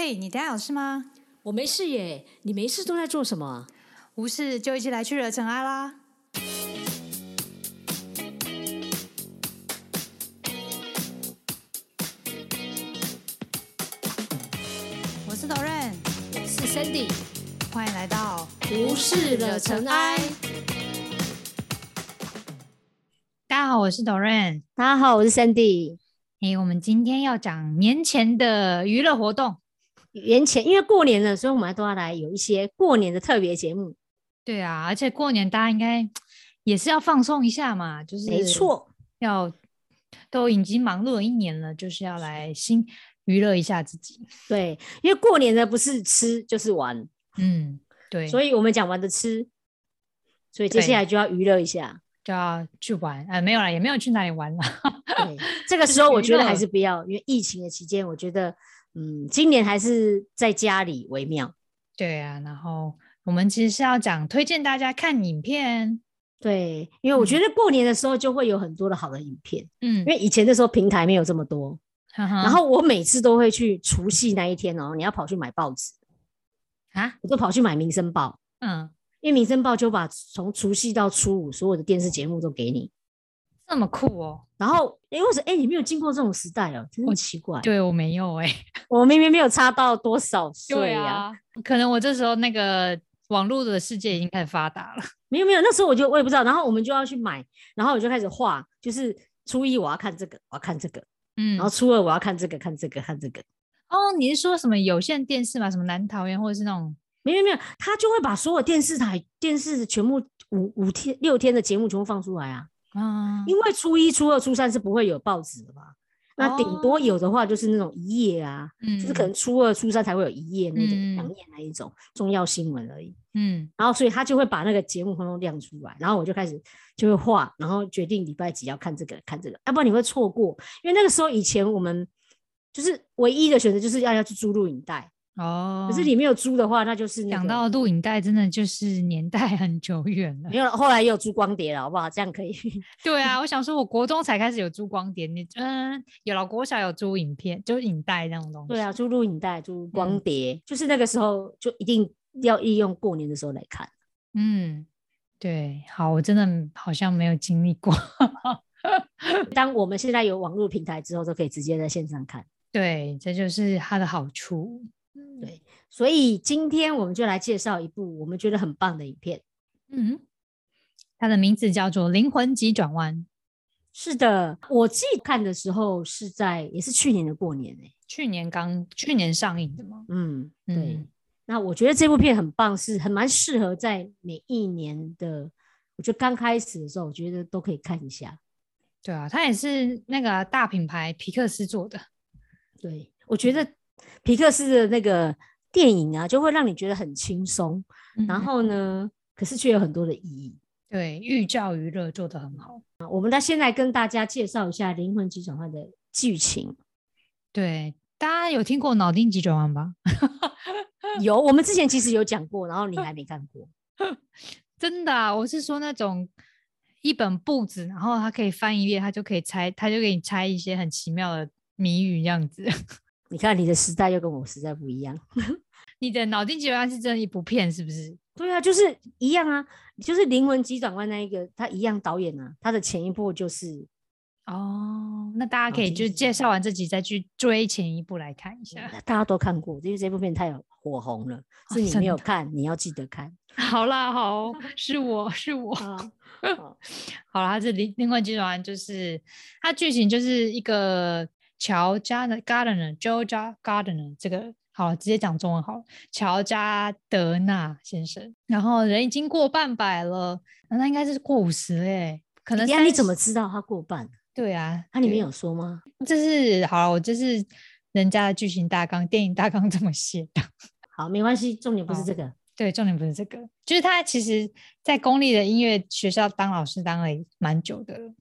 嘿，你等下有事吗？我没事耶，你没事都在做什么？无事就一起来去惹尘埃啦！我是 Doren，我是 Sandy，欢迎来到无事惹尘埃。大家好，我是 Doren。大家好，我是 Sandy。哎，我们今天要讲年前的娱乐活动。年前因为过年了，所以我们都要来有一些过年的特别节目。对啊，而且过年大家应该 也是要放松一下嘛，就是没错，要都已经忙碌了一年了，就是要来新娱乐一下自己。对，因为过年呢不是吃就是玩，嗯，对，所以我们讲完的吃，所以接下来就要娱乐一下，就要去玩。呃，没有了，也没有去哪里玩了。对，这个时候我觉得还是不要，因为疫情的期间，我觉得嗯，今年还是在家里为妙。对啊，然后我们其实是要讲推荐大家看影片。对，因为我觉得过年的时候就会有很多的好的影片，嗯因，为以前的时候平台没有这么多，然然后我每次都会去除夕那一天哦，你要跑去买报纸，啊，我就跑去买《民生报》，嗯，因为《民生报》就把从除夕到初五所有的电视节目都给你。这么酷哦。然后，哎，我说，哎，你没有经过这种时代哦，真的奇怪。对我没有哎、我明明没有差到多少岁啊，可能我这时候那个网络的世界已经开始发达了。没有没有，那时候我就我也不知道。然后我们就要去买，然后我就开始画，就是初一我要看这个，我要看这个，嗯然后初二我要看这个，看这个，看这个。哦，你是说什么有线电视吗？什么南桃园或者是那种？没有没有，他就会把所有电视台电视全部五五天六天的节目全部放出来啊。啊，因为初一、初二、初三是不会有报纸的嘛，那顶多哦。有的话就是那种一页啊，嗯。就是可能初二、初三才会有一页那种嗯。两页那一种重要新闻而已。嗯。然后所以他就会把那个节目通通亮出来，然后我就开始就会画，然后决定礼拜几要看这个看这个，要不然你会错过，因为那个时候以前我们就是唯一的选择就是要要去租录影带，哦，可是你没有租的话，那就是那个讲到录影带，真的就是年代 很久远了没。有了，后来也有租光碟了，好不好？这样可以。对啊，我想说，我国中才开始有租光碟，你嗯，有了国小有租影片，就是影带那种东西。对啊，，租录影带、租光嗯碟，就是那个时候就一定要利用过年的时候来看。嗯，对，好，我真的好像没有经历过。当我们现在有网络平台之后，都可以直接在线上看。对，这就是它的好处。对所以今天我们就来介绍一部我们觉得很棒的影片。嗯，它的名字叫做《灵魂急转弯》，是的，我自己看的时候是在也是去年的过年哎、去年刚去年上映的吗？嗯，对。嗯那我觉得这部片很棒，是很蛮适合在每一年的，我觉得刚开始的时候，我觉得都可以看一下。对啊，它也是那个大品牌皮克斯做的。对，我觉得皮克斯的那个电影啊，就会让你觉得很轻松，然嗯后呢，可是却有很多的意义。对寓教于乐做得很好。啊我们来现在跟大家介绍一下《灵魂急转弯》的剧情。对，大家有听过脑筋急转弯吧？有，我们之前其实有讲过，然后你还没看过。真的啊，我是说那种一本簿子，然后它可以翻一页，它就可以猜，它就给你猜一些很奇妙的谜语这样子。你看你的时代又跟我时代不一样。你的脑筋急转弯是真的一部片是不是？对啊，就是一样啊，就是《灵魂急转弯》那一个，他一样导演啊，他的前一部就是哦，那大家可以就介绍完这集再去追前一部来看一下。大家都看过，因为这部片太火红了，哦是你没有看，你要记得看 好啦，好，是我是我。啊。好啦，它这灵灵魂急转弯就是它剧情就是一个乔加的 Gardner Joe Gardner 这个好直接讲中文好了，乔加德纳先生，然后人已经过半百了，那他应该是过五十嘞，可能你怎么知道他过半？对啊？对它里面有说吗？这是好了，我这是人家的剧情大纲，电影大纲这么写的。好，没关系，重点不是好这个。对，重点不是这个，就是他其实，在公立的音乐学校当老师当了也蛮久的了，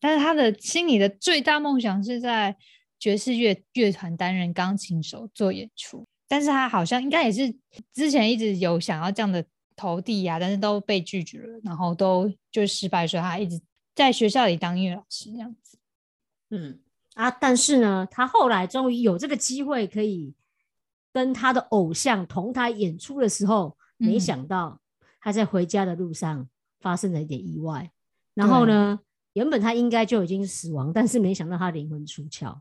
但是他的心里的最大梦想是在爵士乐乐团担任钢琴手做演出，但是他好像应该也是之前一直有想要这样的投递呀、但是都被拒绝了，然后都就失败，所以他一直在学校里当音乐老师这样子。嗯啊，但是呢，他后来终于有这个机会可以跟他的偶像同台演出的时候，没嗯。想到他在回家的路上发生了一点意外，然后呢，原本他应该就已经死亡，但是没想到他灵魂出窍。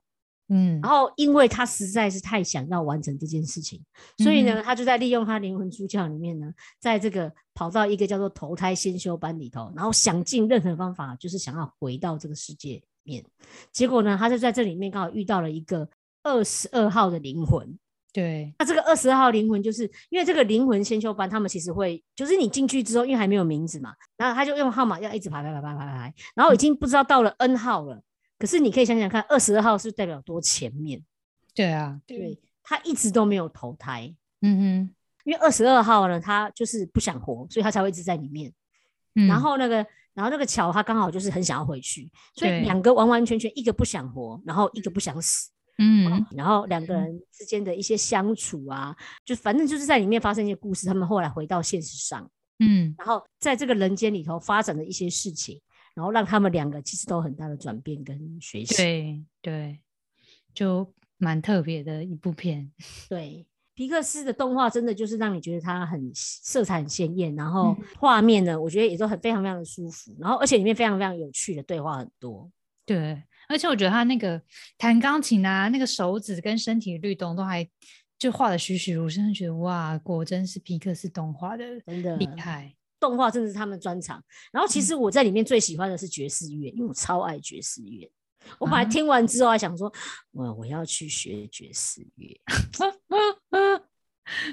嗯然后，因为他实在是太想要完成这件事情，所以呢，他就在利用他灵魂出窍里面呢，在这个跑到一个叫做投胎先修班里头，然后想尽任何方法，就是想要回到这个世界里面。结果呢，他就在这里面刚好遇到了一个二十二号的灵魂。对，那这个二十二号灵魂，就是因为这个灵魂先修班，他们其实会，就是你进去之后，因为还没有名字嘛，然后他就用号码要一直排排排排排排，然后已经不知道到了 N 号了。可是你可以想想看，二十二号是代表多前面？对啊，对，他一直都没有投胎，嗯哼因为二十二号呢，他就是不想活，所以他才会一直在里面。嗯，然后那个，然后那个乔他刚好就是很想要回去，所以两个完完全全一个不想活，然后一个不想死，嗯然后两个人之间的一些相处啊，就反正就是在里面发生一些故事。他们后来回到现实上，嗯然后在这个人间里头发展的一些事情，然后让他们两个其实都很大的转变跟学习。对对，就蛮特别的一部片。对，皮克斯的动画真的就是让你觉得它很色彩很鲜艳，然后嗯画面呢，我觉得也都很非常非常的舒服，然后而且里面非常非常有趣的对话很多。对，而且我觉得他那个弹钢琴啊，那个手指跟身体的律动都还就画的栩栩如生，觉得哇，果真是皮克斯动画的真的厉害。动画真的是他们专长。然后其实我在里面最喜欢的是爵士乐，因为我超爱爵士乐。我本来啊听完之后还想说，我我要去学爵士乐。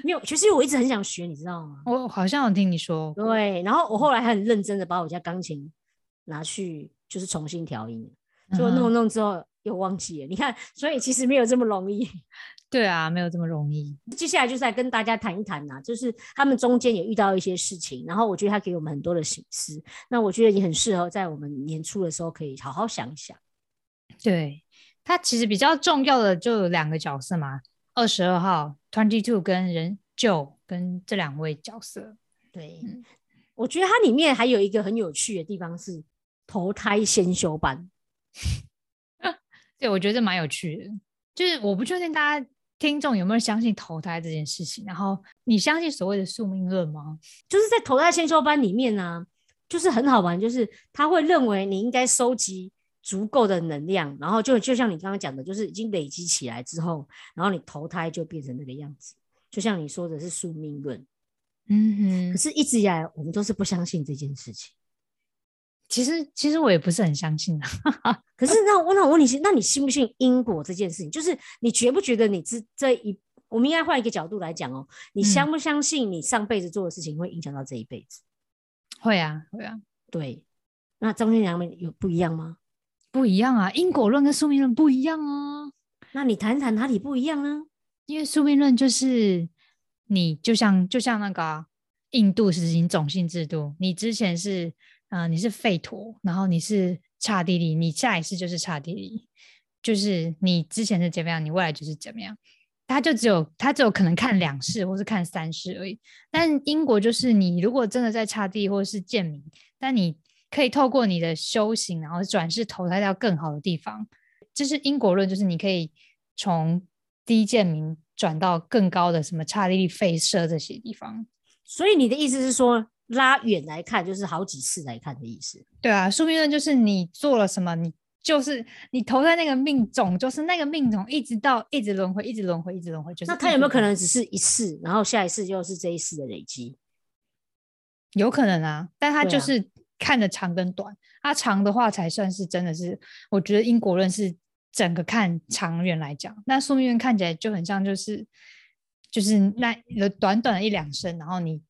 没有爵士乐，我一直很想学，你知道吗？我好像有听你说过，对，然后我后来还很认真的把我家钢琴拿去，就是重新调音，结果嗯弄弄之后又忘记了。你看，所以其实没有这么容易。对啊，没有这么容易。接下来就是来跟大家谈一谈呐、就是他们中间也遇到一些事情，然后我觉得他给我们很多的醒思，那我觉得也很适合在我们年初的时候可以好好想一想。对，他其实比较重要的就有两个角色嘛，二十二号 Twenty Two 跟人 Joe 跟这两位角色。对，嗯我觉得它里面还有一个很有趣的地方是投胎先修班。对，我觉得蛮有趣的。就是我不确定大家听众有没有相信投胎这件事情，然后你相信所谓的宿命论吗？就是在投胎先修班里面呢、就是很好玩，就是他会认为你应该收集足够的能量，然后就就像你刚刚讲的，就是已经累积起来之后，然后你投胎就变成那个样子。就像你说的是宿命论，嗯哼，可是一直以来我们都是不相信这件事情。其实其实我也不是很相信啊。可是那我那我问你，那你信不信因果这件事情？就是你觉不觉得你这这一，我们应该换一个角度来讲哦，你嗯相不相信你上辈子做的事情会影响到这一辈子？会啊，会啊，对，那中间两面有不一样吗？不一样啊，因果论跟宿命论不一样啊。那你谈谈哪里不一样呢？因为宿命论就是你就像就像那个啊、印度实行种姓制度，你之前是呃你是废陀，然后你是刹帝利，你下一世就是刹帝利，就是你之前是怎么样，你未来就是怎么样。他就只有他只有可能看两世或是看三世而已。但英国就是你如果真的在刹帝或是贱民，但你可以透过你的修行，然后转世投胎到更好的地方。这是因果论，就是你可以从低贱民转到更高的什么刹帝利、吠舍这些地方。所以你的意思是说，拉远来看，就是好几次来看的意思。对啊，宿命论就是你做了什么，你就是你投在那个命种，就是那个命种，一直到一直轮回，一直轮回，一直轮回。就是那他有没有可能只是一次，然后下一次又是这一次的累积？有可能啊，但它对啊就是看的长跟短，它长的话才算是真的是，我觉得因果论是整个看长远来讲，那宿命论看起来就很像就是就是那有短短的一两生，然后你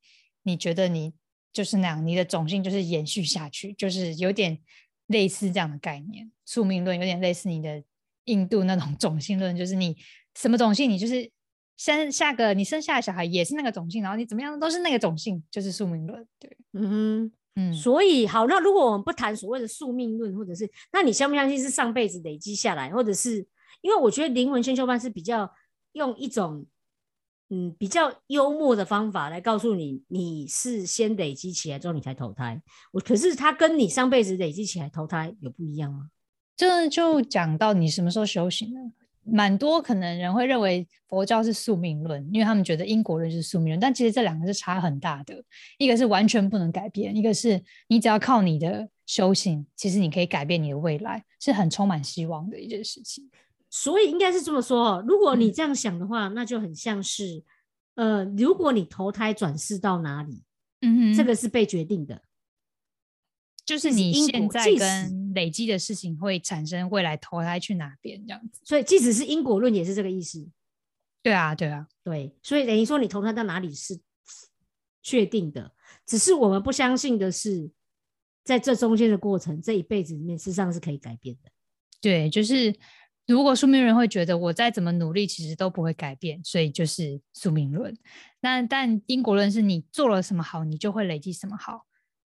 你觉得你就是那样，你的种姓就是延续下去，就是有点类似这样的概念。宿命论有点类似你的印度那种 种姓论，就是你什么种姓，你就是生下个你生下的小孩也是那个种姓，然后你怎么样都是那个种姓，就是宿命论。对，嗯嗯哼，，所以好，那如果我们不谈所谓的宿命论，或者是那你相不相信是上辈子累积下来，或者是因为我觉得灵魂先修班是比较用一种嗯比较幽默的方法来告诉你，你是先累积起来之后你才投胎。我可是它跟你上辈子累积起来投胎有不一样吗？这就讲到你什么时候修行了。蛮多可能人会认为佛教是宿命论，因为他们觉得因果论是宿命论，但其实这两个是差很大的，一个是完全不能改变，一个是你只要靠你的修行，其实你可以改变你的未来，是很充满希望的一件事情。所以应该是这么说哦，如果你嗯这样想的话，那就很像是，呃，如果你投胎转世到哪里，嗯哼这个是被决定的。就是你现在跟累积的事情会产生未来投胎去哪边这样子。所以即使是因果论也是这个意思。对啊，对啊，对，所以等于说你投胎到哪里是确定的，只是我们不相信的是，在这中间的过程，这一辈子里面，事实上是可以改变的。对，就是如果宿命论会觉得我再怎么努力，其实都不会改变，所以就是宿命论。那但因果论是你做了什么好，你就会累积什么好，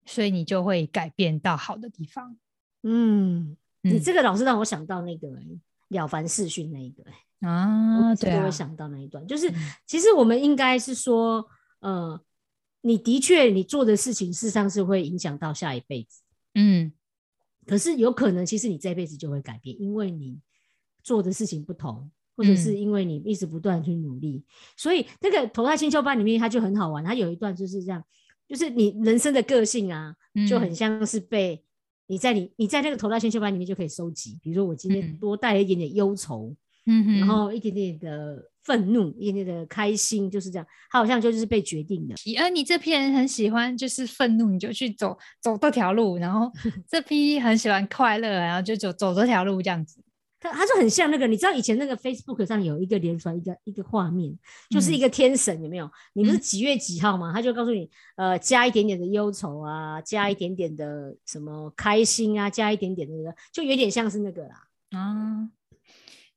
所以你就会改变到好的地方。嗯，你嗯这个老是让我想到那个、欸了凡四训那一个、欸啊，对啊我想到那一段，就是嗯其实我们应该是说，呃，你的确你做的事情，事实上是会影响到下一辈子。嗯可是有可能，其实你这辈子就会改变，因为你做的事情不同，或者是嗯因为你一直不断地去努力。所以那个投胎星球班里面，它就很好玩，它有一段就是这样，就是你人生的个性啊，就很嗯像是被你在你你在那个投胎星球班里面就可以收集，比如说我今天嗯多带了一点点忧愁，嗯哼，然后一点点的愤怒，一点点的开心，就是这样，它好像就是被决定的。而你这批人很喜欢就是愤怒，你就去走走这条路，然后 这批很喜欢快乐，然后就走走这条路这样子。它它就很像那个，你知道以前那个 Facebook 上有一个连出来一个一个画面，就是一嗯个天神有没有？你不是嗯几月几号吗？他就告诉你，呃，加一点点的忧愁啊，加一点点的什么开心啊，加一点点的那个，就有点像是那个啦。啊，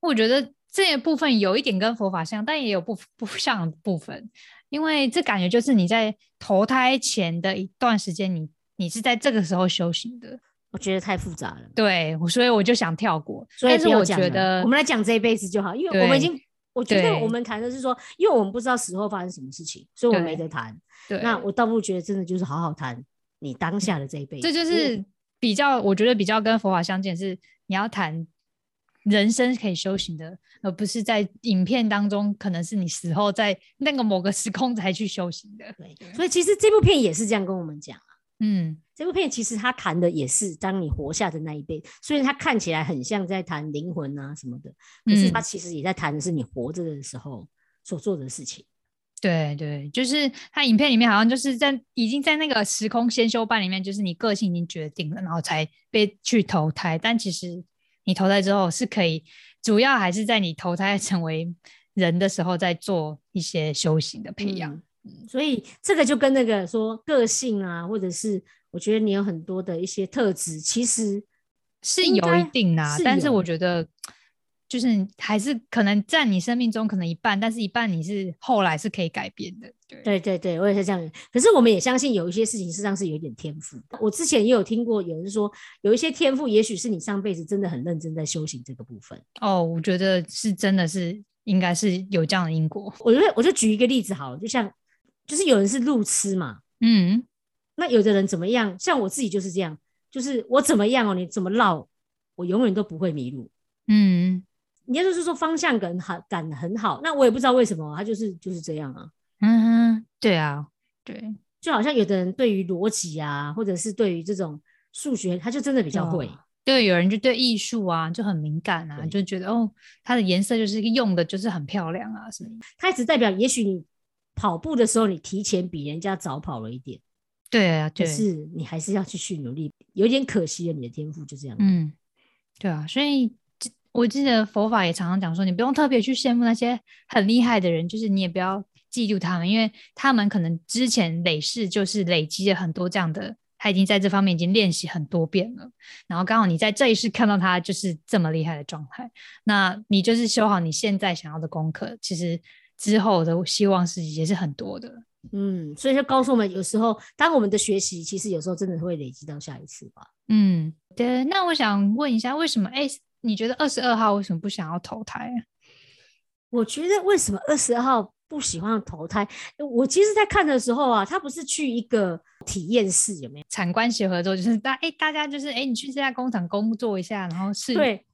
我觉得这个部分有一点跟佛法像，但也有不不像的部分，因为这感觉就是你在投胎前的一段时间，你你是在这个时候修行的，我觉得太复杂了，对，我所以我就想跳过。所以但是我觉得我们来讲这一辈子就好，因为我们已经。我觉得我们谈的是说，因为我们不知道死后发生什么事情，所以我没得谈。对，那我倒不如觉得真的就是好好谈你当下的这一辈子，这就是比较，我觉得比较跟佛法相见，是你要谈人生可以修行的，而不是在影片当中，可能是你死后在那个某个时空才去修行的。对对，所以其实这部片也是这样跟我们讲。嗯，这部片其实他谈的也是当你活下的那一辈，虽然它看起来很像在谈灵魂啊什么的，可是他嗯其实也在谈的是你活着的时候所做的事情。对对，就是他影片里面好像就是在已经在那个时空先修班里面，就是你个性已经决定了，然后才被去投胎。但其实你投胎之后是可以，主要还是在你投胎成为人的时候，在做一些修行的培养。嗯所以这个就跟那个说个性啊，或者是我觉得你有很多的一些特质，其实是有一定啦，是但是我觉得就是还是可能占你生命中可能一半，但是一半你是后来是可以改变的。对，对对对，我也是这样。可是我们也相信有一些事情事实上是有一点天赋。我之前也有听过有人说，有一些天赋，也许是你上辈子真的很认真在修行这个部分。哦，我觉得是真的是应该是有这样的因果。我觉得我就举一个例子好了，就像就是有人是路痴嘛，嗯那有的人怎么样？像我自己就是这样，就是我怎么样哦，你怎么绕，我永远都不会迷路。嗯你要就是说方向感很感很好，那我也不知道为什么，他就是就是这样啊。嗯哼，对啊，对，就好像有的人对于逻辑啊，或者是对于这种数学，他就真的比较会。哦对，有人就对艺术啊就很敏感啊，就觉得哦，它的颜色就是用的就是很漂亮啊什么的。它只代表，也许你跑步的时候，你提前比人家早跑了一点，对啊，就，是你还是要继续努力，有点可惜了你的天赋就这样。嗯，对啊，所以我记得佛法也常常讲说，你不用特别去羡慕那些很厉害的人，就是你也不要嫉妒他们，因为他们可能之前累世就是累积了很多这样的，他已经在这方面已经练习很多遍了，然后刚好你在这一世看到他就是这么厉害的状态，那你就是修好你现在想要的功课，其实之后的希望是也是很多的。嗯，所以就告诉我们，有时候当我们的学习，其实有时候真的会累积到下一次吧。嗯，对。那我想问一下，为什么？哎，你觉得二十二号为什么不想要投胎啊？我觉得为什么二十二号不喜欢投胎？我其实，在看的时候啊，他不是去一个体验室，有没有？产官学合作，就是大哎，大家就是哎，你去这家工厂工作一下，然后是，对，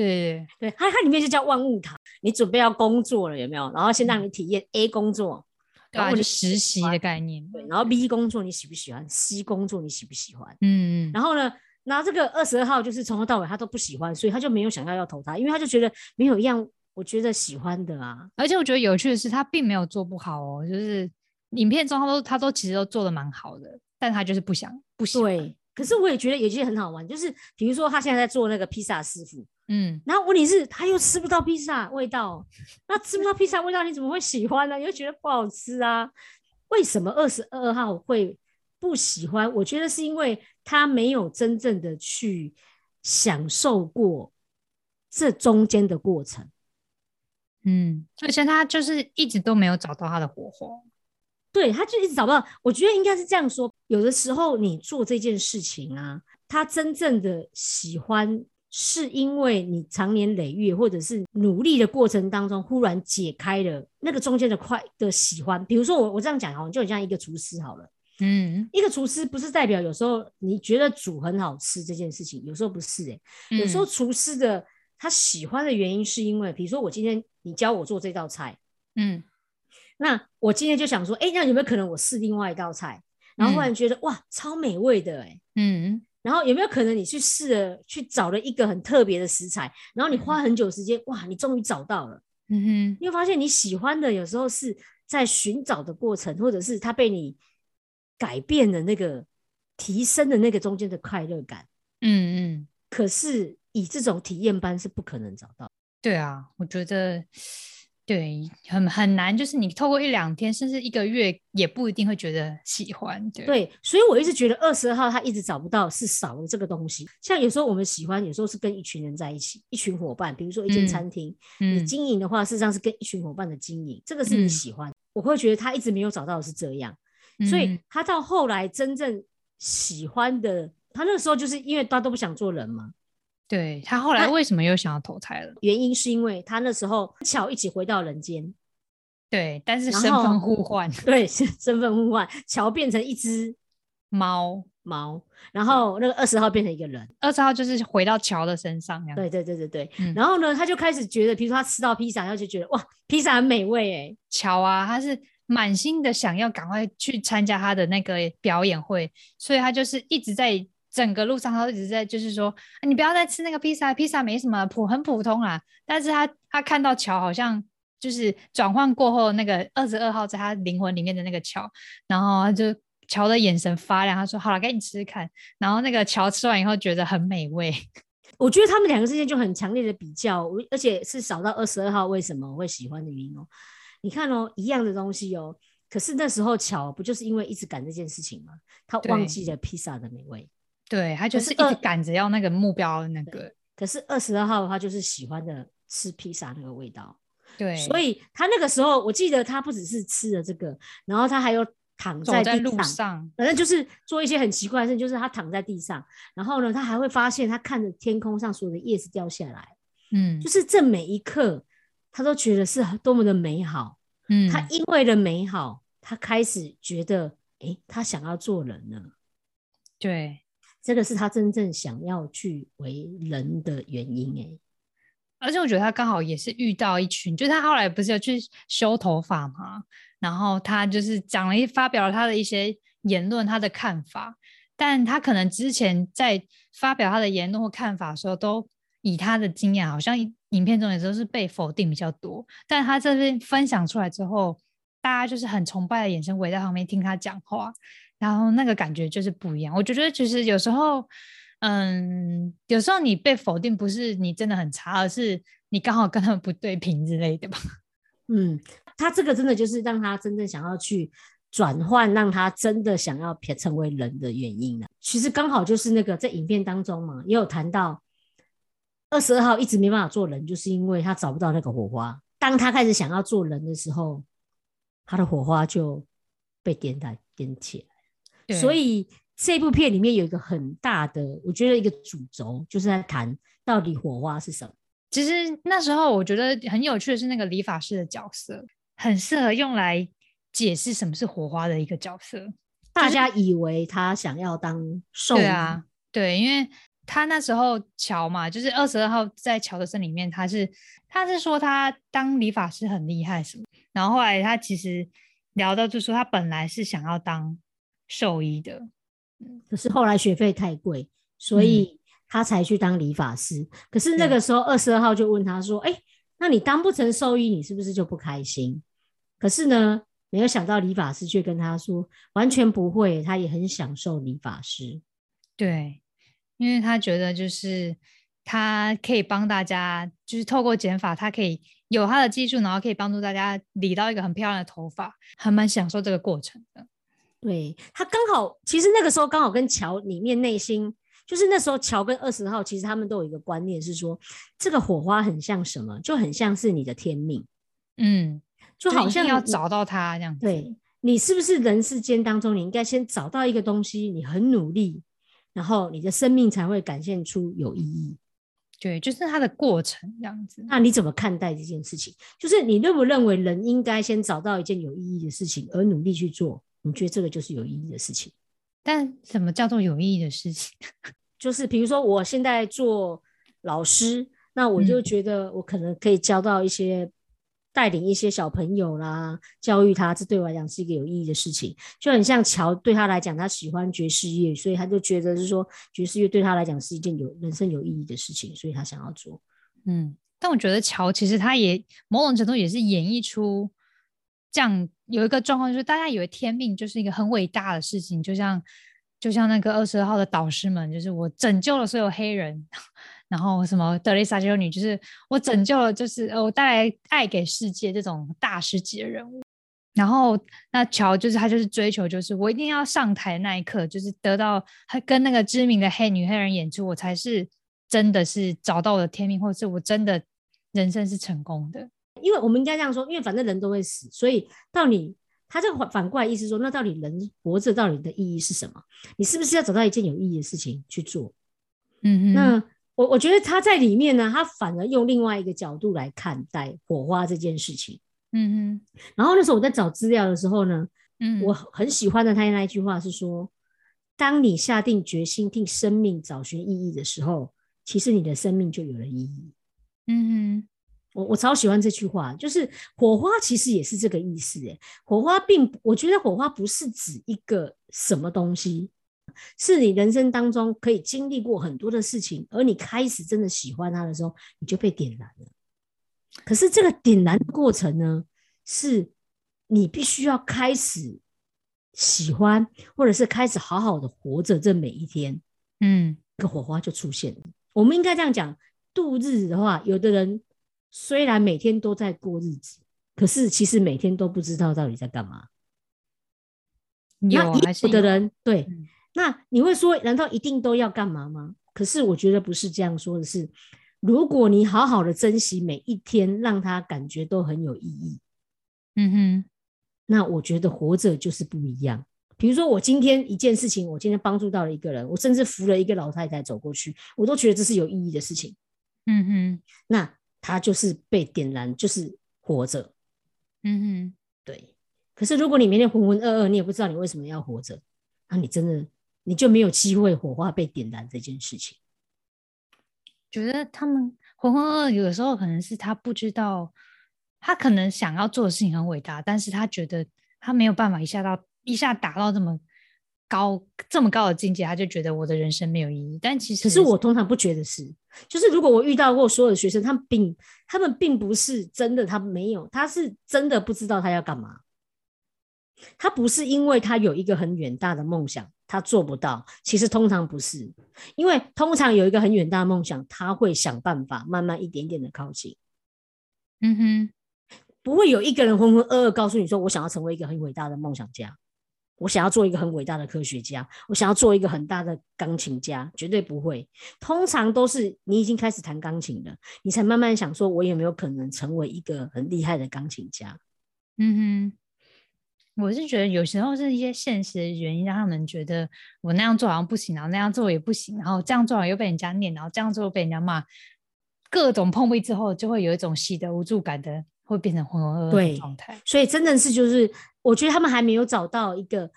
对对，它它里面就叫万物塔，你准备要工作了有没有？然后先让你体验 A 工作，对啊，然后就实习的概念。对，然后 B 工作你喜不喜欢？C 工作你喜不喜欢？嗯嗯，然后呢，然后这个二十二号就是从头到尾他都不喜欢，所以他就没有想要要投他，因为他就觉得没有一样我觉得喜欢的啊。而且我觉得有趣的是，他并没有做不好哦，就是影片中他都他都其实都做的蛮好的，但他就是不想不喜欢。对，可是我也觉得有些很好玩，就是比如说他现在在做那个披萨师傅，嗯，然后问题是他又吃不到披萨味道，那吃不到披萨味道你怎么会喜欢呢？你就觉得不好吃啊？为什么二十二号会不喜欢？我觉得是因为他没有真正的去享受过这中间的过程。嗯，而且他就是一直都没有找到他的火花。对，他就一直找不到。我觉得应该是这样说：有的时候你做这件事情啊，他真正的喜欢，是因为你长年累月或者是努力的过程当中，忽然解开了那个中间的快的喜欢。比如说我我这样讲哈，就很像一个厨师好了。嗯，一个厨师不是代表有时候你觉得煮很好吃这件事情，有时候不是诶、有时候嗯厨师的他喜欢的原因是因为，比如说我今天你教我做这道菜。嗯那我今天就想说，哎，那有没有可能我试另外一道菜，然后忽然觉得、哇，超美味的哎，嗯然后有没有可能你去试了，去找了一个很特别的食材，然后你花很久时间，哇，你终于找到了，嗯哼，你会发现你喜欢的有时候是在寻找的过程，或者是它被你改变的那个提升的那个中间的快乐感，嗯嗯，可是以这种体验班是不可能找到。对啊，我觉得对很很难，就是你透过一两天甚至一个月，也不一定会觉得喜欢。对，对，所以我一直觉得二十二号他一直找不到是少了这个东西。像有时候我们喜欢，有时候是跟一群人在一起，一群伙伴，比如说一间嗯餐厅，你嗯经营的话，事实上是跟一群伙伴的经营，这个是你嗯喜欢。我会觉得他一直没有找到的是这样，所以嗯他到后来真正喜欢的，他那个时候就是因为他都不想做人嘛，对他后来他为什么又想要投胎了？原因是因为他那时候巧一起回到人间，对，但是身份互换，对，身份互换，乔变成一只 猫猫，然后那个二十号变成一个人。二十号就是回到乔的身上，对对对对对，嗯然后呢，他就开始觉得，比如说他吃到披萨，他就觉得哇，披萨很美味哎，乔啊，他是满心的想要赶快去参加他的那个表演会，所以他就是一直在整个路上，他都一直在就是说，啊你不要再吃那个披萨，披萨没什么普很普通啦。但是他他看到乔好像就是转换过后那个二十二号在他灵魂里面的那个乔，然后他就乔的眼神发亮，他说好了，给你吃吃看。然后那个乔吃完以后觉得很美味，我觉得他们两个之间就很强烈的比较，我而且是少到二十二号为什么我会喜欢的原因哦。你看哦，一样的东西哦，可是那时候巧不就是因为一直赶这件事情吗？他忘记了披萨的美味。对他就是一直赶着要那个目标的那个，可是二十二号的话，就是喜欢的吃披萨那个味道。对，所以他那个时候，我记得他不只是吃了这个，然后他还有躺在地上，上，反正就是做一些很奇怪的事情，就是他躺在地上，然后呢，他还会发现他看着天空上所有的叶子掉下来，嗯就是这每一刻，他都觉得是多么的美好。嗯，他因为了美好，他开始觉得，诶，他想要做人了。对。这个是他真正想要去为人的原因、诶，而且我觉得他刚好也是遇到一群，就他后来不是有去修头发嘛，然后他就是讲了一发表了他的一些言论，他的看法，但他可能之前在发表他的言论或看法的时候，都以他的经验，好像影片中也都是被否定比较多，但他这边分享出来之后，大家就是很崇拜的眼神围在旁边听他讲话，然后那个感觉就是不一样。我觉得其实有时候。嗯，有时候你被否定不是你真的很差，而是你刚好跟他们不对频之类的吧。嗯，他这个真的就是让他真正想要去转换，让他真的想要成为人的原因了。其实刚好就是那个在影片当中嘛，也有谈到二十二号一直没办法做人，就是因为他找不到那个火花。当他开始想要做人的时候，他的火花就被点燃点起来。对所以这部片里面有一个很大的，我觉得一个主轴就是在谈到底火花是什么。其实那时候我觉得很有趣的是那个理发师的角色，很适合用来解释什么是火花的一个角色。大家以为他想要当兽医，对啊，对，因为他那时候乔嘛，就是二十二号在乔的森里面，他是他是说他当理发师很厉害什么，然后后来他其实聊到就说他本来是想要当兽医的，可是后来学费太贵，所以他才去当理发师。可是那个时候二十二号就问他说：“哎，那你当不成兽医，你是不是就不开心？”可是呢，没有想到理发师却跟他说完全不会，他也很享受理发师。对。因为他觉得就是他可以帮大家，就是透过剪发，他可以有他的技术，然后可以帮助大家理到一个很漂亮的头发，还蛮享受这个过程的。对他刚好，其实那个时候刚好跟乔里面内心，就是那时候乔跟二十号，其实他们都有一个观念是说，这个火花很像什么，就很像是你的天命，嗯，就好像要找到它这样子。对你是不是人世间当中，你应该先找到一个东西，你很努力。然后你的生命才会展现出有意义，对，就是它的过程这样子。那你怎么看待这件事情？就是你认不认为人应该先找到一件有意义的事情，而努力去做？你觉得这个就是有意义的事情？但什么叫做有意义的事情？就是比如说，我现在做老师，那我就觉得我可能可以教到一些。带领一些小朋友啦，教育他，这对我来讲是一个有意义的事情。就很像乔对他来讲，他喜欢爵士乐，所以他就觉得是说爵士乐对他来讲是一件有人生有意义的事情，所以他想要做。嗯，但我觉得乔其实他也某种程度也是演绎出这样有一个状况，就是大家以为天命就是一个很伟大的事情，就像就像那个二十二号的导师们，就是我拯救了所有黑人。然后什么德蕾莎修女，就是我拯救了，就是呃我带来爱给世界这种大师级的人物。然后那乔就是他就是追求，就是我一定要上台那一刻，就是得到他跟那个知名的黑女黑人演出，我才是真的是找到我的天命，或者是我真的人生是成功的。因为我们应该这样说，因为反正人都会死，所以到你他这个反反过来意思说，那到底人活着到底的意义是什么？你是不是要找到一件有意义的事情去做？嗯嗯，那。我我觉得他在里面呢，他反而用另外一个角度来看待火花这件事情。嗯哼。然后那时候我在找资料的时候呢，嗯，我很喜欢的他那一句话是说：当你下定决心替生命找寻意义的时候，其实你的生命就有了意义。嗯哼。我我超喜欢这句话，就是火花其实也是这个意思。诶，火花并我觉得火花不是指一个什么东西。是你人生当中可以经历过很多的事情，而你开始真的喜欢他的时候，你就被点燃了。可是这个点燃的过程呢，是你必须要开始喜欢，或者是开始好好的活着这每一天，嗯，个火花就出现了。我们应该这样讲，度日的话，有的人虽然每天都在过日子，可是其实每天都不知道到底在干嘛。有有的人对。那你会说，难道一定都要干嘛吗？可是我觉得不是这样说的，是如果你好好的珍惜每一天，让他感觉都很有意义，嗯哼，那我觉得活着就是不一样。比如说，我今天一件事情，我今天帮助到了一个人，我甚至扶了一个老太太走过去，我都觉得这是有意义的事情，嗯哼，那他就是被点燃，就是活着，嗯哼，对。可是如果你每天浑浑噩噩，你也不知道你为什么要活着，那你真的。你就没有机会火花被点燃这件事情。觉得他们浑浑噩噩，有的时候可能是他不知道，他可能想要做的事情很伟大，但是他觉得他没有办法一下到一下达到这么高这么高的境界，他就觉得我的人生没有意义。但其实，可是我通常不觉得是，就是如果我遇到过所有的学生，他们并他们并不是真的，他没有，他是真的不知道他要干嘛。他不是因为他有一个很远大的梦想。他做不到，其实通常不是，因为通常有一个很远大的梦想，他会想办法慢慢一点点的靠近。嗯哼，不会有一个人浑浑噩噩告诉你说：“我想要成为一个很伟大的梦想家，我想要做一个很伟大的科学家，我想要做一个很大的钢琴家。”绝对不会。通常都是你已经开始弹钢琴了，你才慢慢想说：“我有没有可能成为一个很厉害的钢琴家？”嗯哼。我是觉得有时候是一些现实的原因，让他们觉得我那样做好像不行，然后那样做也不行，然后这样做好又被人家念，然后这样做又被人家骂，各种碰壁之后，就会有一种习得无助感的，会变成浑浑噩噩的状态。所以真的是就是，我觉得他们还没有找到一个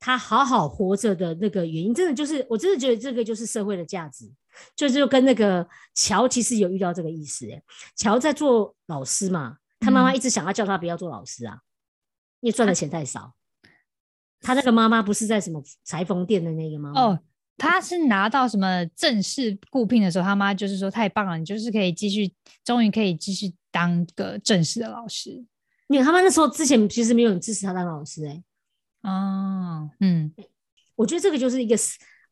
他好好活着的那个原因。真的就是，我真的觉得这个就是社会的价值。就就跟那个乔其实有遇到这个意思哎，乔在做老师嘛，他妈妈一直想要叫他不要做老师啊，因为赚的钱太少。他那个妈妈不是在什么裁缝店的那个吗？哦，他是拿到什么正式雇聘的时候，他妈就是说太棒了，你就是可以继续，终于可以继续当个正式的老师。因为他们那时候之前其实没有人支持他当老师哎。哦，嗯，我觉得这个就是一个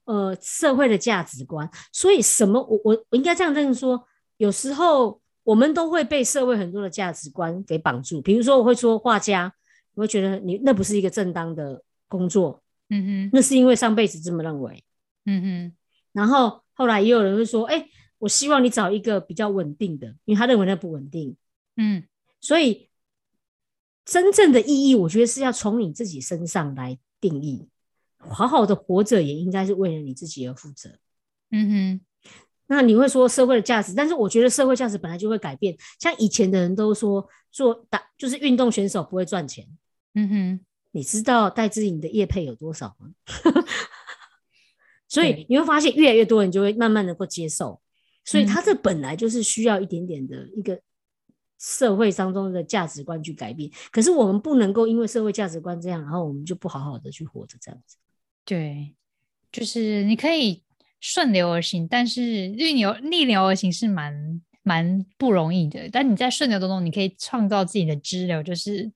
呃社会的价值观，所以什么我我我应该这样这样说，有时候我们都会被社会很多的价值观给绑住。比如说，我会说画家，我会觉得你那不是一个正当的。工作，嗯哼，那是因为上辈子这么认为，嗯哼，然后后来也有人会说，哎，我希望你找一个比较稳定的，因为他认为那不稳定，嗯，所以真正的意义，我觉得是要从你自己身上来定义，好好的活着也应该是为了你自己而负责，嗯哼，那你会说社会的价值，但是我觉得社会价值本来就会改变，像以前的人都说做打就是运动选手不会赚钱，嗯哼。你知道戴志颖的叶配有多少吗？所以你会发现越来越多人就会慢慢能够接受，所以他这本来就是需要一点点的一个社会当中的价值观去改变。可是我们不能够因为社会价值观这样，然后我们就不好好的去活着这样子。对，就是你可以顺流而行，但是逆流逆流而行是蛮蛮不容易的。但你在顺流当中，你可以创造自己的支流，就是。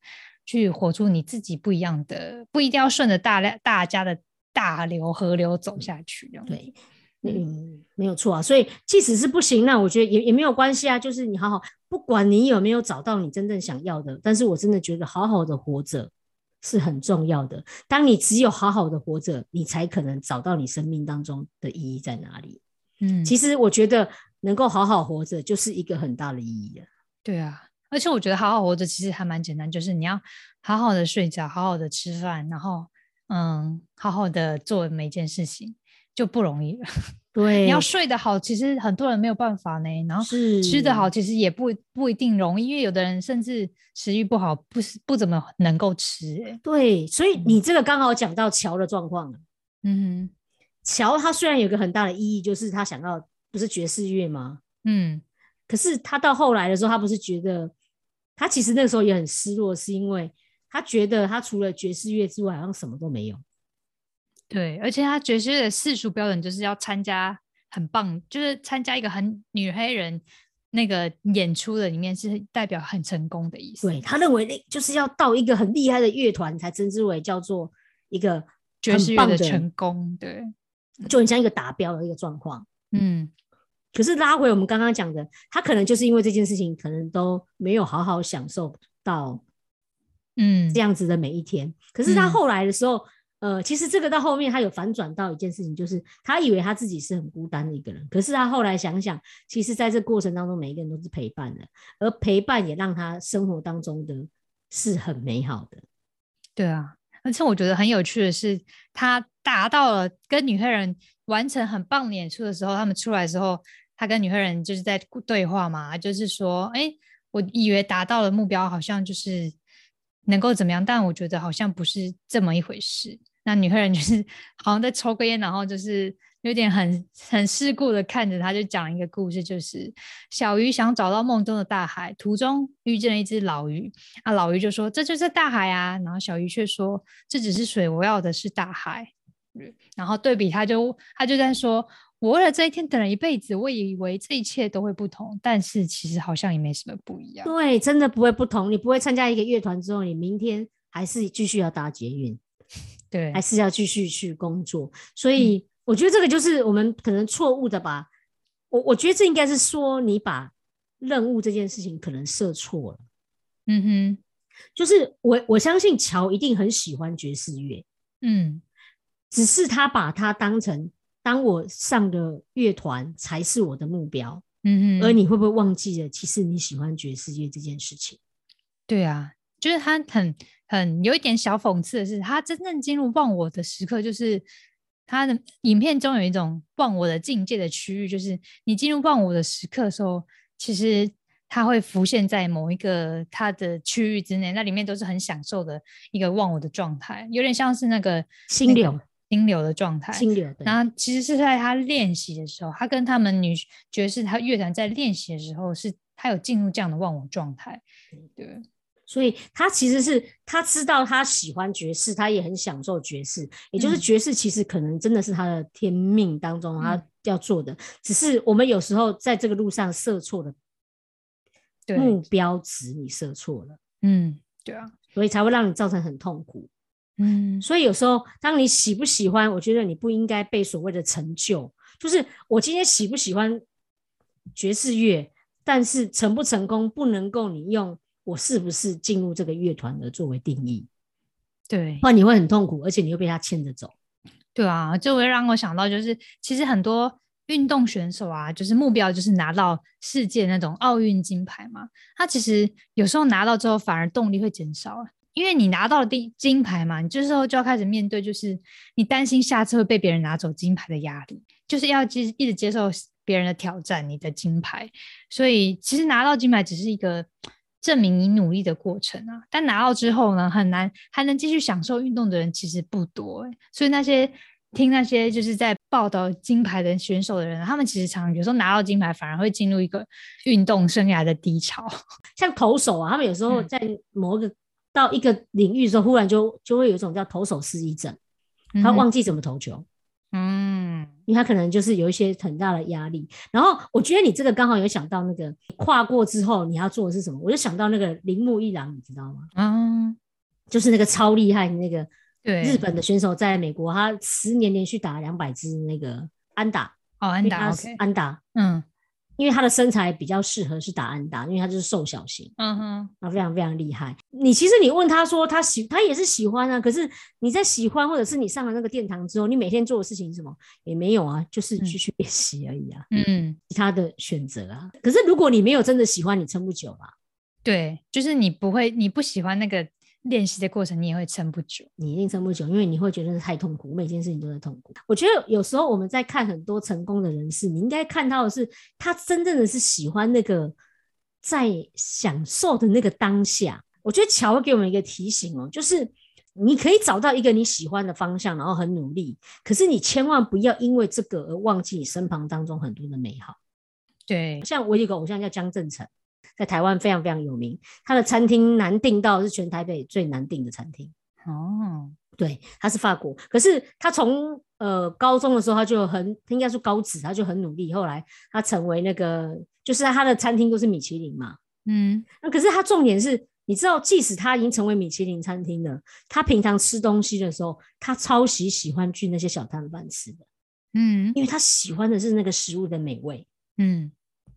去活出你自己不一样的，不一定要顺着大量大家的大流河流走下去。对，嗯，没有错啊。所以即使是不行，那我觉得也也没有关系啊。就是你好好，不管你有没有找到你真正想要的，但是我真的觉得好好的活着是很重要的。当你只有好好的活着，你才可能找到你生命当中的意义在哪里。嗯，其实我觉得能够好好活着就是一个很大的意义啊。对啊。而且我觉得好好活着其实还蛮简单，就是你要好好的睡觉，好好的吃饭，然后嗯，好好的做每件事情就不容易了。对，你要睡得好，其实很多人没有办法呢。然后吃得好，其实也不不一定容易，因为有的人甚至食欲不好，不是不怎么能够吃。哎，对，所以你这个刚好讲到乔的状况了。嗯哼，乔他虽然有个很大的意义，就是他想要不是爵士乐吗？嗯，可是他到后来的时候，他不是觉得。他其实那个时候也很失落，是因为他觉得他除了爵士乐之外，好像什么都没有。对，而且他爵士乐的世俗标准就是要参加很棒，就是参加一个很女黑人那个演出的里面是代表很成功的意思。对他认为那就是要到一个很厉害的乐团才称之为叫做一个爵士乐的成功。对，就很像一个达标的一个状况。嗯。可是拉回我们刚刚讲的，他可能就是因为这件事情，可能都没有好好享受到，嗯，这样子的每一天。可是他后来的时候，呃，其实这个到后面他有反转到一件事情，就是他以为他自己是很孤单的一个人，可是他后来想想，其实在这过程当中，每一个人都是陪伴的，而陪伴也让他生活当中的是很美好的。对啊，而且我觉得很有趣的是，他达到了跟女黑人完成很棒演出的时候，他们出来的时候。他跟女客人就是在对话嘛，就是说，哎，我以为达到了目标，好像就是能够怎么样，但我觉得好像不是这么一回事。那女客人就是 好像在抽个烟，然后就是有点很很世故的看着他，就讲一个故事，就是小鱼想找到梦中的大海，途中遇见了一只老鱼，啊，老鱼就说这就是大海啊，然后小鱼却说这只是水，我要的是大海。然后对比他就他就在说。我为了这一天等了一辈子，我以为这一切都会不同，但是其实好像也没什么不一样。对，真的不会不同。你不会参加一个乐团之后，你明天还是继续要搭捷运，对，还是要继续去工作。所以我觉得这个就是我们可能错误的吧。我我觉得这应该是说你把任务这件事情可能设错了。嗯哼，就是我我相信乔一定很喜欢爵士乐，嗯，只是他把它当成。当我上的乐团才是我的目标，嗯嗯而你会不会忘记了？其实你喜欢爵士乐这件事情？对啊，就是他很很有一点小讽刺的是，他真正进入忘我的时刻，就是他的影片中有一种忘我的境界的区域，就是你进入忘我的时刻的时候，其实它会浮现在某一个他的区域之内，那里面都是很享受的一个忘我的状态，有点像是那个心流。心流的状态。心流的。然后其实是在他练习的时候，他跟他们女爵士他乐团在练习的时候，是他有进入这样的忘我状态。对，所以他其实是他知道他喜欢爵士，他也很享受爵士，也就是嗯爵士其实可能真的是他的天命当中他嗯要做的，只是我们有时候在这个路上设错了对，目标值，你设错了，嗯，对啊，所以才会让你造成很痛苦。嗯，所以有时候，当你喜不喜欢，我觉得你不应该被所谓的成就，就是我今天喜不喜欢爵士乐，但是成不成功不能够你用我是不是进入这个乐团而作为定义，对不，然你会很痛苦，而且你会被他牵着走。对啊，这会让我想到，就是其实很多运动选手啊，就是目标就是拿到世界那种奥运金牌嘛。他其实有时候拿到之后，反而动力会减少了，因为你拿到了金金牌嘛，你这时候就要开始面对，就是你担心下次会被别人拿走金牌的压力，就是要接一直接受别人的挑战，你的金牌。所以其实拿到金牌只是一个证明你努力的过程啊，但拿到之后呢，很难还能继续享受运动的人其实不多、欸，所以那些听那些就是在报道金牌的选手的人，他们其实常有时候拿到金牌，反而会进入一个运动生涯的低潮。像投手啊，他们有时候嗯在某一个到一个领域的时候，忽然就就会有一种叫投手失忆症，他忘记怎么投球。嗯，因为他可能就是有一些很大的压力。然后我觉得你这个刚好有想到那个跨过之后你要做的是什么，我就想到那个铃木一郎，你知道吗？嗯，就是那个超厉害的那个对，日本的选手，在美国他十年连续打两百支那个安打，哦，安达因为他是，OK，安打，嗯因为他的身材比较适合是打安打，因为他就是瘦小型。嗯哼，啊，非常非常厉害。你其实你问他说他喜，他也是喜欢啊。可是你在喜欢，或者是你上了那个殿堂之后，你每天做的事情是什么？也没有啊，就是继续练习而已啊。嗯，其他的选择啊。可是如果你没有真的喜欢，你撑不久啊。对，就是你不会，你不喜欢那个练习的过程，你也会撑不久。你一定撑不久，因为你会觉得太痛苦，每件事情都在痛苦。我觉得有时候我们在看很多成功的人士，你应该看到的是他真正的是喜欢那个在享受的那个当下。我觉得乔会给我们一个提醒哦，就是你可以找到一个你喜欢的方向，然后很努力，可是你千万不要因为这个而忘记你身旁当中很多的美好。对，像我有个偶像叫江正成，在台湾非常非常有名，他的餐厅难订到是全台北最难订的餐厅。哦，对，他是法国，可是他从呃高中的时候他就很应该是高职，他就很努力，后来他成为那个就是他的餐厅都是米其林嘛。嗯，那可是他重点是，你知道，即使他已经成为米其林餐厅了，他平常吃东西的时候，他超级喜欢去那些小摊贩吃的，嗯因为他喜欢的是那个食物的美味。嗯，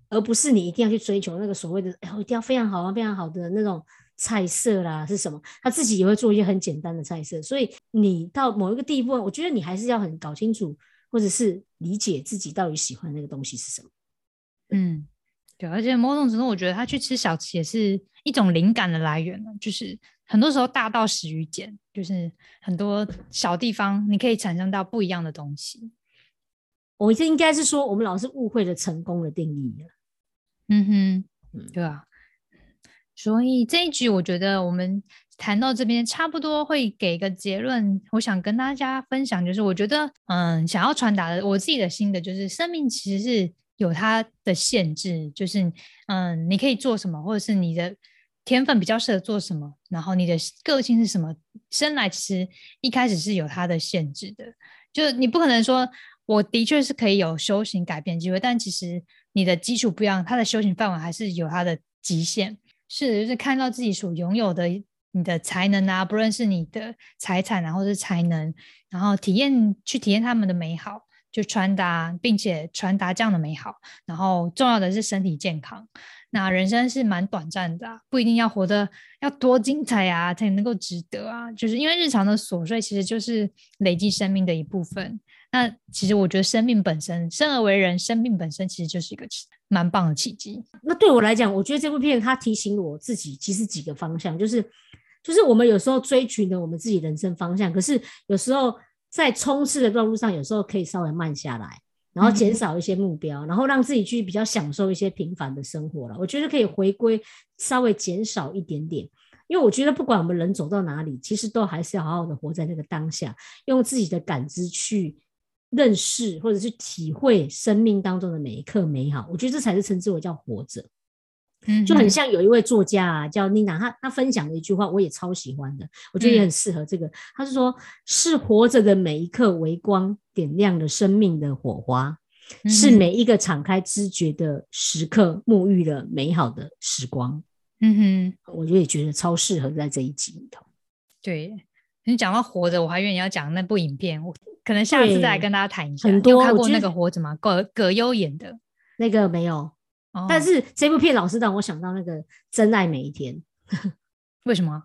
而不是你一定要去追求那个所谓的，哎，我一定要非常好啊，非常好的那种菜色啦，是什么？他自己也会做一些很简单的菜色，所以你到某一个地步，我觉得你还是要很搞清楚，或者是理解自己到底喜欢那个东西是什么。嗯，对，而且某种程度，我觉得他去吃小吃也是一种灵感的来源了。就是很多时候大道始于简，就是很多小地方你可以产生到不一样的东西。我这应该是说，我们老是误会了成功的定义了。嗯哼，嗯对啊。所以这一局，我觉得我们谈到这边差不多会给一个结论。我想跟大家分享，就是我觉得，嗯，想要传达的我自己的心得，就是生命其实是有它的限制，就是嗯，你可以做什么，或者是你的天分比较适合做什么，然后你的个性是什么，生来其实一开始是有它的限制的，就你不可能说。我的确是可以有修行改变机会，但其实你的基础不一样，它的修行范围还是有它的极限。是，就是看到自己所拥有的你的才能啊，不论是你的财产啊，或者是才能，然后体验去体验他们的美好，就传达，并且传达这样的美好。然后重要的是身体健康。那人生是蛮短暂的、不一定要活得要多精彩啊，才能够值得啊。就是因为日常的琐碎，其实就是累积生命的一部分。那其实我觉得生命本身，生而为人，生命本身其实就是一个奇蛮棒的契机。那对我来讲，我觉得这部片它提醒我自己，其实几个方向，就是就是我们有时候追寻的我们自己人生方向，可是有时候在冲刺的道路上，有时候可以稍微慢下来，然后减少一些目标，然后让自己去比较享受一些平凡的生活了。我觉得可以回归稍微减少一点点，因为我觉得不管我们人走到哪里，其实都还是要好好的活在那个当下，用自己的感知去认识或者是体会生命当中的每一刻美好。我觉得这才是称之为叫活着。嗯，就很像有一位作家啊，叫妮娜，他他分享的一句话，我也超喜欢的，我觉得也很适合这个。他是说，是活着的每一刻微光点亮了生命的火花，是每一个敞开知觉的时刻，沐浴了美好的时光。嗯哼，我就也觉得超适合在这一集里头。对你讲到活着，我还以为你要讲那部影片，我可能下次再来跟大家谈一下。很多看过那个活着吗？葛葛优演的那个没有。但是这部片老是让我想到那个《真爱每一天》，为什么？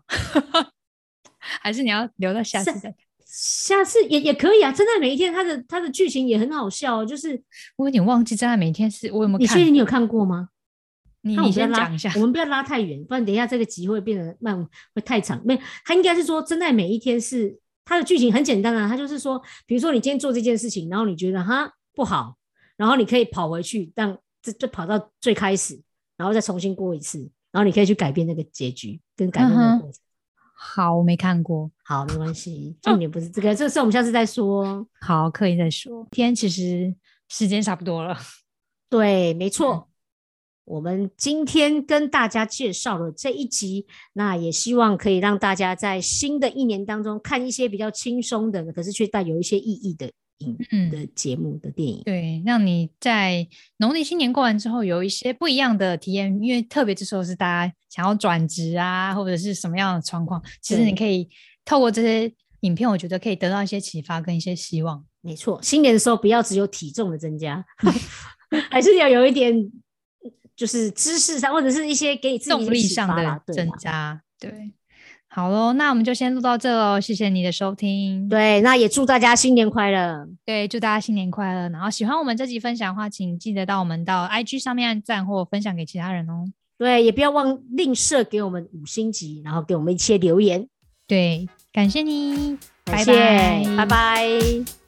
还是你要留到下次再？下次也也可以啊，《真爱每一天》它的它的剧情也很好笑，就是我有点忘记《真爱每一天》是我有没有看？你确定你有看过吗？你你先讲一下，我们不要拉太远，不然等一下这个集会变得慢，会太长。没，他应该是说《真爱每一天》是它的剧情很简单啊，它就是说，比如说你今天做这件事情，然后你觉得哈不好，然后你可以跑回去让。这就跑到最开始，然后再重新过一次，然后你可以去改变那个结局跟改变那个过程。好，我没看过。好，没关系，重点不是这个，这个事我们下次再说。好，可以再说。今天其实时间差不多了。对，没错。我们今天跟大家介绍了这一集，那也希望可以让大家在新的一年当中看一些比较轻松的，可是却带有一些意义的。嗯的节目的电影，对，让你在农历新年过完之后有一些不一样的体验，因为特别这时候是大家想要转职啊，或者是什么样的状况，其实你可以透过这些影片，我觉得可以得到一些启发跟一些希望。没错，新年的时候不要只有体重的增加，还是要有一点就是知识上或者是一些给你动力上的增加，对。好喽，那我们就先录到这喽，谢谢你的收听。对，那也祝大家新年快乐。对，祝大家新年快乐。然后喜欢我们这集分享的话，请记得到我们到 IG 上面按赞或分享给其他人哦。对，也不要忘吝啬给我们五星级，然后给我们一些留言。对，感谢你，拜拜，拜拜。